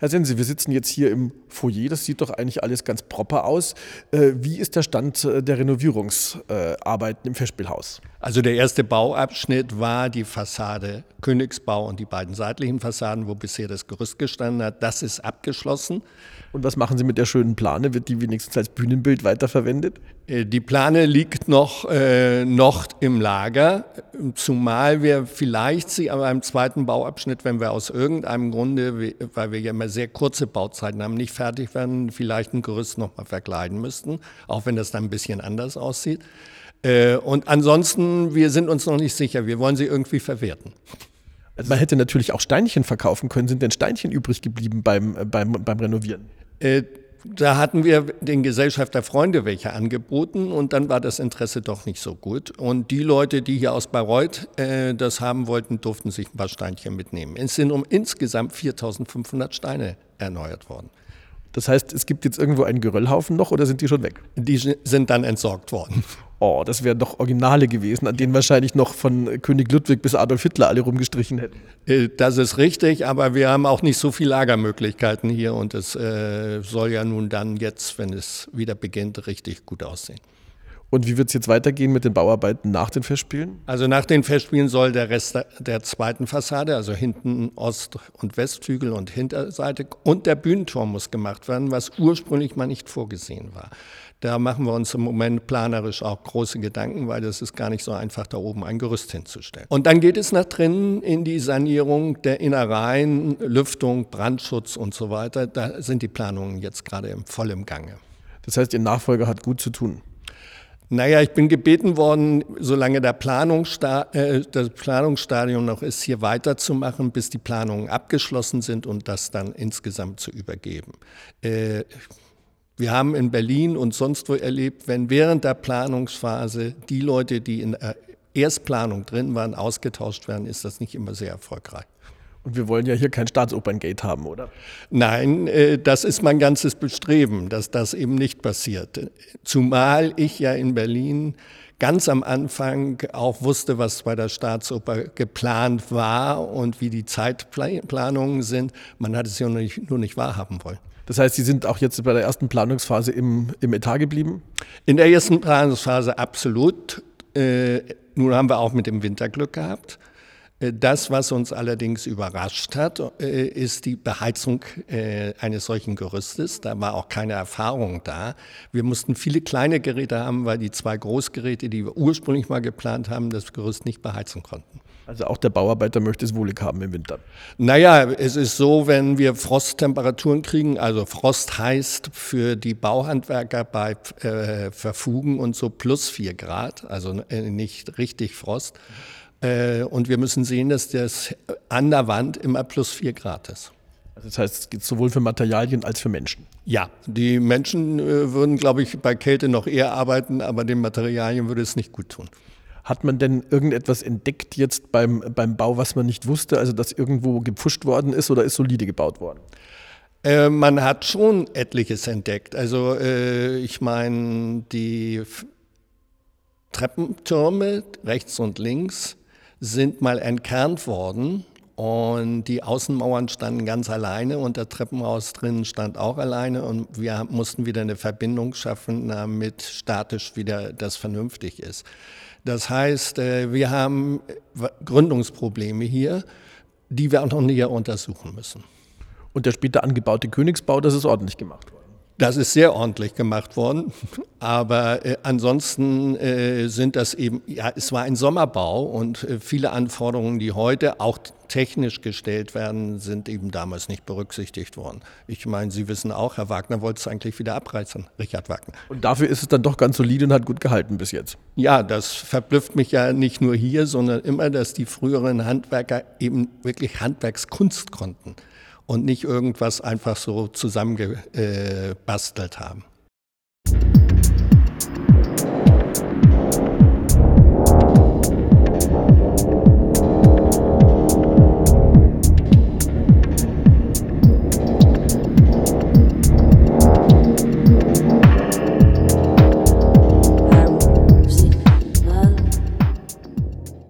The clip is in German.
Herr Sense, wir sitzen jetzt hier im Foyer, das sieht doch eigentlich alles ganz proper aus. Äh, wie ist der Stand äh, der Renovierungsarbeiten im Festspielhaus? Also der erste Bauabschnitt war die Fassade Königsbau und die beiden seitlichen Fassaden, wo bisher das Gerüst gestanden hat. Das ist abgeschlossen. Und was machen Sie mit der schönen Plane? Wird die wenigstens als Bühnenbild weiterverwendet? Äh, die Plane liegt noch, äh, noch im Lager, zumal wir vielleicht sie aber im zweiten Bauabschnitt, wenn wir aus irgendeinem Grunde, weil wir ja immer sehr kurze Bauzeiten haben, nicht fertig werden, vielleicht ein Gerüst nochmal verkleiden müssten, auch wenn das dann ein bisschen anders aussieht. Äh, und ansonsten, wir sind uns noch nicht sicher, wir wollen sie irgendwie verwerten. Also man hätte natürlich auch Steinchen verkaufen können. Sind denn Steinchen übrig geblieben beim, beim, beim Renovieren? Äh, da hatten wir den Gesellschafter Freunde welche angeboten und dann war das Interesse doch nicht so gut. Und die Leute, die hier aus Bayreuth äh, das haben wollten, durften sich ein paar Steinchen mitnehmen. Es sind um insgesamt 4500 Steine erneuert worden. Das heißt, es gibt jetzt irgendwo einen Geröllhaufen noch oder sind die schon weg? Die sind dann entsorgt worden. Oh, das wären doch Originale gewesen, an denen wahrscheinlich noch von König Ludwig bis Adolf Hitler alle rumgestrichen hätten. Äh, das ist richtig, aber wir haben auch nicht so viele Lagermöglichkeiten hier und es äh, soll ja nun dann jetzt, wenn es wieder beginnt, richtig gut aussehen. Und wie wird es jetzt weitergehen mit den Bauarbeiten nach den Festspielen? Also nach den Festspielen soll der Rest der zweiten Fassade, also hinten Ost- und Westflügel und Hinterseite und der Bühnenturm muss gemacht werden, was ursprünglich mal nicht vorgesehen war. Da machen wir uns im Moment planerisch auch große Gedanken, weil das ist gar nicht so einfach, da oben ein Gerüst hinzustellen. Und dann geht es nach drinnen in die Sanierung der Innereien, Lüftung, Brandschutz und so weiter. Da sind die Planungen jetzt gerade voll im Gange. Das heißt, Ihr Nachfolger hat gut zu tun. Naja, ich bin gebeten worden, solange der Planungssta äh, das Planungsstadium noch ist, hier weiterzumachen, bis die Planungen abgeschlossen sind und das dann insgesamt zu übergeben. Äh, wir haben in Berlin und sonst wo erlebt, wenn während der Planungsphase die Leute, die in der Erstplanung drin waren, ausgetauscht werden, ist das nicht immer sehr erfolgreich. Und wir wollen ja hier kein Staatsoperngate haben, oder? Nein, äh, das ist mein ganzes Bestreben, dass das eben nicht passiert. Zumal ich ja in Berlin ganz am Anfang auch wusste, was bei der Staatsoper geplant war und wie die Zeitplanungen sind. Man hat es ja nur nicht, nur nicht wahrhaben wollen. Das heißt, Sie sind auch jetzt bei der ersten Planungsphase im, im Etat geblieben? In der ersten Planungsphase absolut. Äh, nun haben wir auch mit dem Winter Glück gehabt. Äh, das, was uns allerdings überrascht hat, äh, ist die Beheizung äh, eines solchen Gerüstes. Da war auch keine Erfahrung da. Wir mussten viele kleine Geräte haben, weil die zwei Großgeräte, die wir ursprünglich mal geplant haben, das Gerüst nicht beheizen konnten. Also auch der Bauarbeiter möchte es wohlig haben im Winter. Naja, es ist so, wenn wir Frosttemperaturen kriegen, also Frost heißt für die Bauhandwerker bei äh, Verfugen und so plus vier Grad, also nicht richtig Frost. Mhm äh, und wir müssen sehen, dass das an der Wand immer plus vier Grad ist. Also das heißt, es geht sowohl für Materialien als für Menschen. Ja, die Menschen äh, würden, glaube ich, bei Kälte noch eher arbeiten, aber den Materialien würde es nicht gut tun. Hat man denn irgendetwas entdeckt jetzt beim, beim Bau, was man nicht wusste? Also, dass irgendwo gepfuscht worden ist oder ist solide gebaut worden? Äh, man hat schon etliches entdeckt. Also, äh, ich meine, die Treppentürme rechts und links sind mal entkernt worden und die Außenmauern standen ganz alleine und der Treppenhaus drinnen stand auch alleine und wir mussten wieder eine Verbindung schaffen, damit statisch wieder das vernünftig ist. Das heißt, äh, wir haben Gründungsprobleme hier, die wir auch noch näher untersuchen müssen. Und der später angebaute Königsbau, das ist ordentlich gemacht worden. Das ist sehr ordentlich gemacht worden. Aber äh, ansonsten äh, sind das eben, ja, es war ein Sommerbau und äh, viele Anforderungen, die heute auch technisch gestellt werden, sind eben damals nicht berücksichtigt worden. Ich meine, Sie wissen auch, Herr Wagner wollte es eigentlich wieder abreißen, Richard Wagner. Und dafür ist es dann doch ganz solide und hat gut gehalten bis jetzt. Ja, das verblüfft mich ja nicht nur hier, sondern immer, dass die früheren Handwerker eben wirklich Handwerkskunst konnten und nicht irgendwas einfach so zusammengebastelt haben.